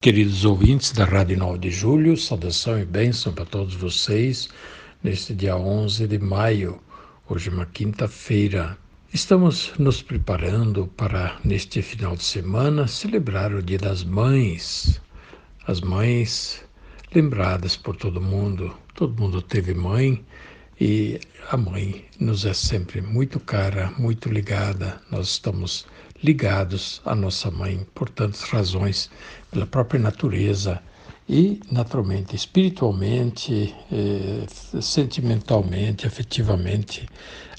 Queridos ouvintes da Rádio 9 de Julho, saudação e bênção para todos vocês neste dia 11 de maio, hoje uma quinta-feira. Estamos nos preparando para, neste final de semana, celebrar o Dia das Mães. As mães lembradas por todo mundo, todo mundo teve mãe e a mãe nos é sempre muito cara, muito ligada. Nós estamos ligados à nossa mãe por tantas razões, pela própria natureza e, naturalmente, espiritualmente, eh, sentimentalmente, afetivamente,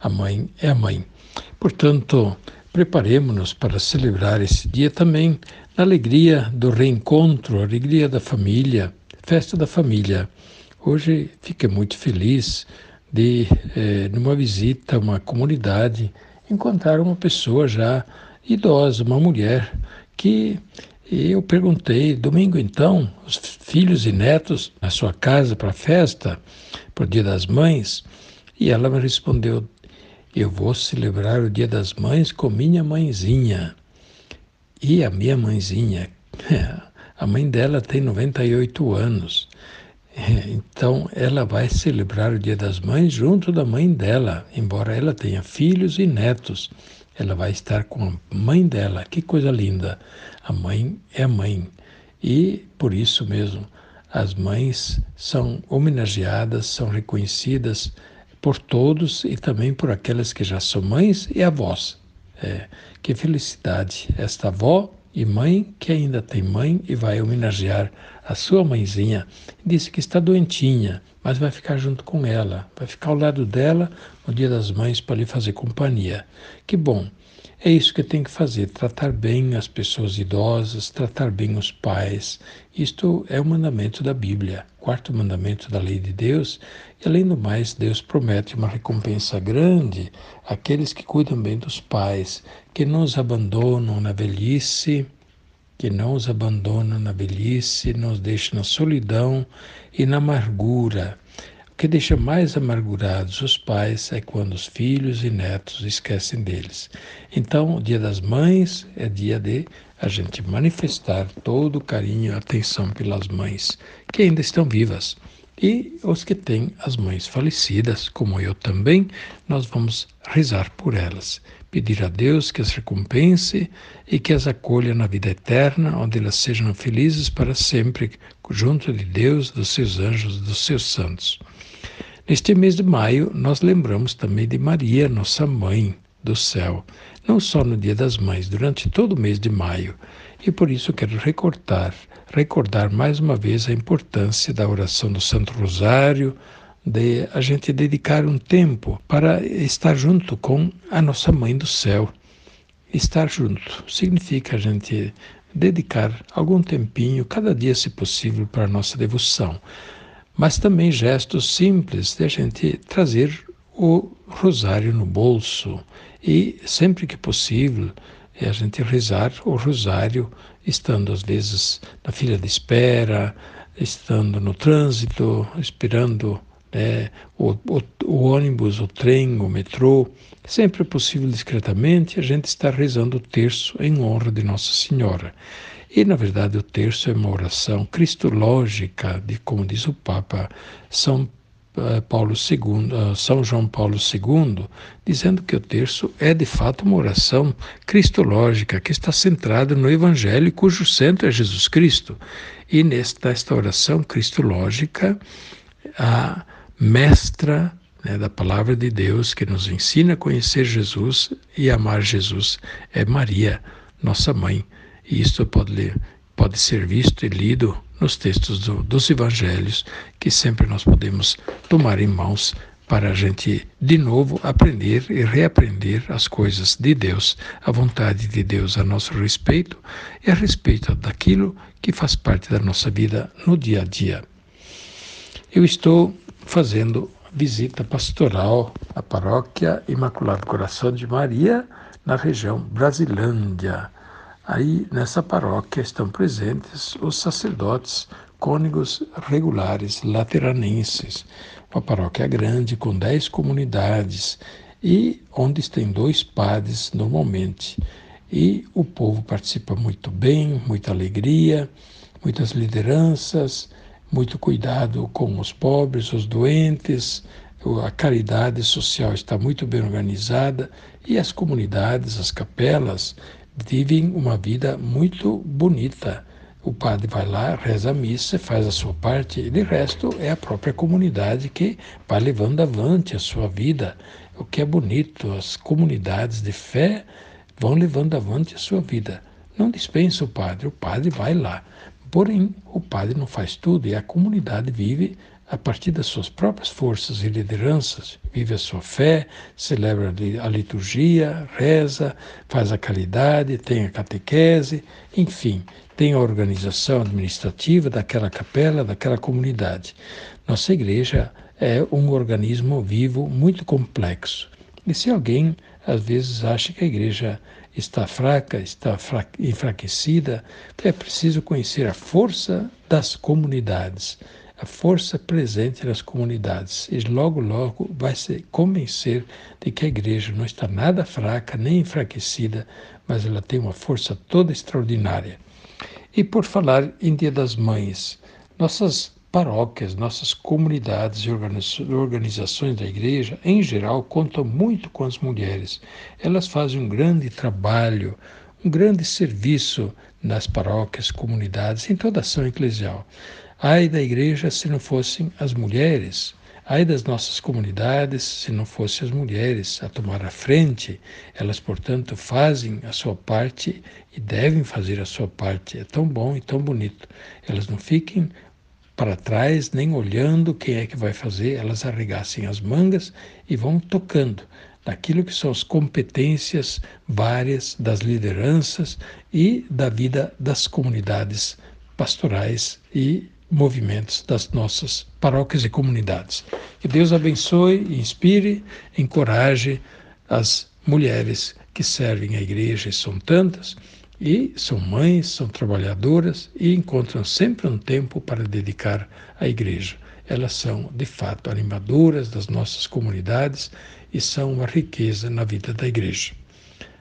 a mãe é a mãe. Portanto, preparemos-nos para celebrar esse dia também na alegria do reencontro, alegria da família, festa da família. Hoje fiquei muito feliz de, eh, numa visita a uma comunidade, encontrar uma pessoa já idosa, uma mulher, que eu perguntei, domingo então, os filhos e netos na sua casa para a festa, para o Dia das Mães, e ela me respondeu, eu vou celebrar o Dia das Mães com minha mãezinha. E a minha mãezinha, a mãe dela tem 98 anos, então ela vai celebrar o Dia das Mães junto da mãe dela, embora ela tenha filhos e netos ela vai estar com a mãe dela. Que coisa linda! A mãe é a mãe. E por isso mesmo, as mães são homenageadas, são reconhecidas por todos e também por aquelas que já são mães e avós. É, que felicidade! Esta avó e mãe que ainda tem mãe e vai homenagear a sua mãezinha. Disse que está doentinha, mas vai ficar junto com ela, vai ficar ao lado dela no Dia das Mães para lhe fazer companhia. Que bom! É isso que tem que fazer, tratar bem as pessoas idosas, tratar bem os pais. Isto é o mandamento da Bíblia, quarto mandamento da lei de Deus. E além do mais, Deus promete uma recompensa grande àqueles que cuidam bem dos pais, que não os abandonam na velhice, que não os abandonam na velhice, nos deixam na solidão e na amargura que deixa mais amargurados os pais é quando os filhos e netos esquecem deles. Então, o Dia das Mães é dia de a gente manifestar todo o carinho e atenção pelas mães que ainda estão vivas. E os que têm as mães falecidas, como eu também, nós vamos rezar por elas. Pedir a Deus que as recompense e que as acolha na vida eterna, onde elas sejam felizes para sempre, junto de Deus, dos seus anjos, dos seus santos. Neste mês de maio, nós lembramos também de Maria, nossa mãe do céu, não só no Dia das Mães, durante todo o mês de maio. E por isso quero recordar, recordar mais uma vez a importância da oração do Santo Rosário, de a gente dedicar um tempo para estar junto com a nossa mãe do céu. Estar junto significa a gente dedicar algum tempinho, cada dia, se possível, para a nossa devoção mas também gestos simples de a gente trazer o rosário no bolso e, sempre que possível, é a gente rezar o rosário, estando às vezes na fila de espera, estando no trânsito, esperando né, o, o, o, ônibus, o trem, o metrô, sempre possível discretamente, a gente está rezando o terço em honra de Nossa Senhora. E, na verdade, o terço é uma oração cristológica, de, como diz o Papa São eh, Paulo II, eh, São João Paulo II, dizendo que o terço é de fato uma oração cristológica que está centrada no Evangelho, cujo centro é Jesus Cristo. E nesta esta oração cristológica, a mestra né, da palavra de Deus que nos ensina a conhecer Jesus e amar Jesus é Maria, nossa mãe. E isto pode, pode ser visto e lido nos textos do, dos evangelhos, que sempre nós podemos tomar em mãos para a gente de novo aprender e reaprender as coisas de Deus, a vontade de Deus a nosso respeito e a respeito daquilo que faz parte da nossa vida no dia a dia. Eu estou fazendo visita pastoral à paróquia Imaculado Coração de Maria, na região Brasilândia. Aí, nessa paróquia, estão presentes os sacerdotes cônegos regulares lateranenses. Uma paróquia grande, com dez comunidades, e onde tem dois padres normalmente. E o povo participa muito bem, muita alegria, muitas lideranças, muito cuidado com os pobres, os doentes, a caridade social está muito bem organizada e as comunidades, as capelas, vivem uma vida muito bonita. O padre vai lá, reza a missa, faz a sua parte, e de resto é a própria comunidade que vai levando avante a sua vida. O que é bonito, as comunidades de fé vão levando avante a sua vida. Não dispensa o padre, o padre vai lá. Porém, o padre não faz tudo e a comunidade vive a partir das suas próprias forças e lideranças, vive a sua fé, celebra a liturgia, reza, faz a caridade, tem a catequese, enfim, tem a organização administrativa daquela capela, daquela comunidade. Nossa igreja é um organismo vivo muito complexo. E se alguém às vezes acha que a igreja está fraca, está enfraquecida, é preciso conhecer a força das comunidades, a força presente nas comunidades. E logo, logo vai se convencer de que a igreja não está nada fraca nem enfraquecida, mas ela tem uma força toda extraordinária. E por falar em Dia das Mães, nossas paróquias, nossas comunidades e organizações da igreja, em geral, contam muito com as mulheres. Elas fazem um grande trabalho, um grande serviço nas paróquias, comunidades, em toda ação eclesial. Ai da igreja se não fossem as mulheres, ai das nossas comunidades se não fossem as mulheres a tomar a frente. Elas, portanto, fazem a sua parte e devem fazer a sua parte. É tão bom e tão bonito. Elas não fiquem para trás, nem olhando quem é que vai fazer, elas arregassem as mangas e vão tocando naquilo que são as competências várias das lideranças e da vida das comunidades pastorais e movimentos das nossas paróquias e comunidades. Que Deus abençoe, inspire, encoraje as mulheres que servem a igreja, e são tantas, e são mães, são trabalhadoras e encontram sempre um tempo para dedicar à igreja. Elas são, de fato, animadoras das nossas comunidades e são uma riqueza na vida da igreja.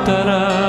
me faltará se me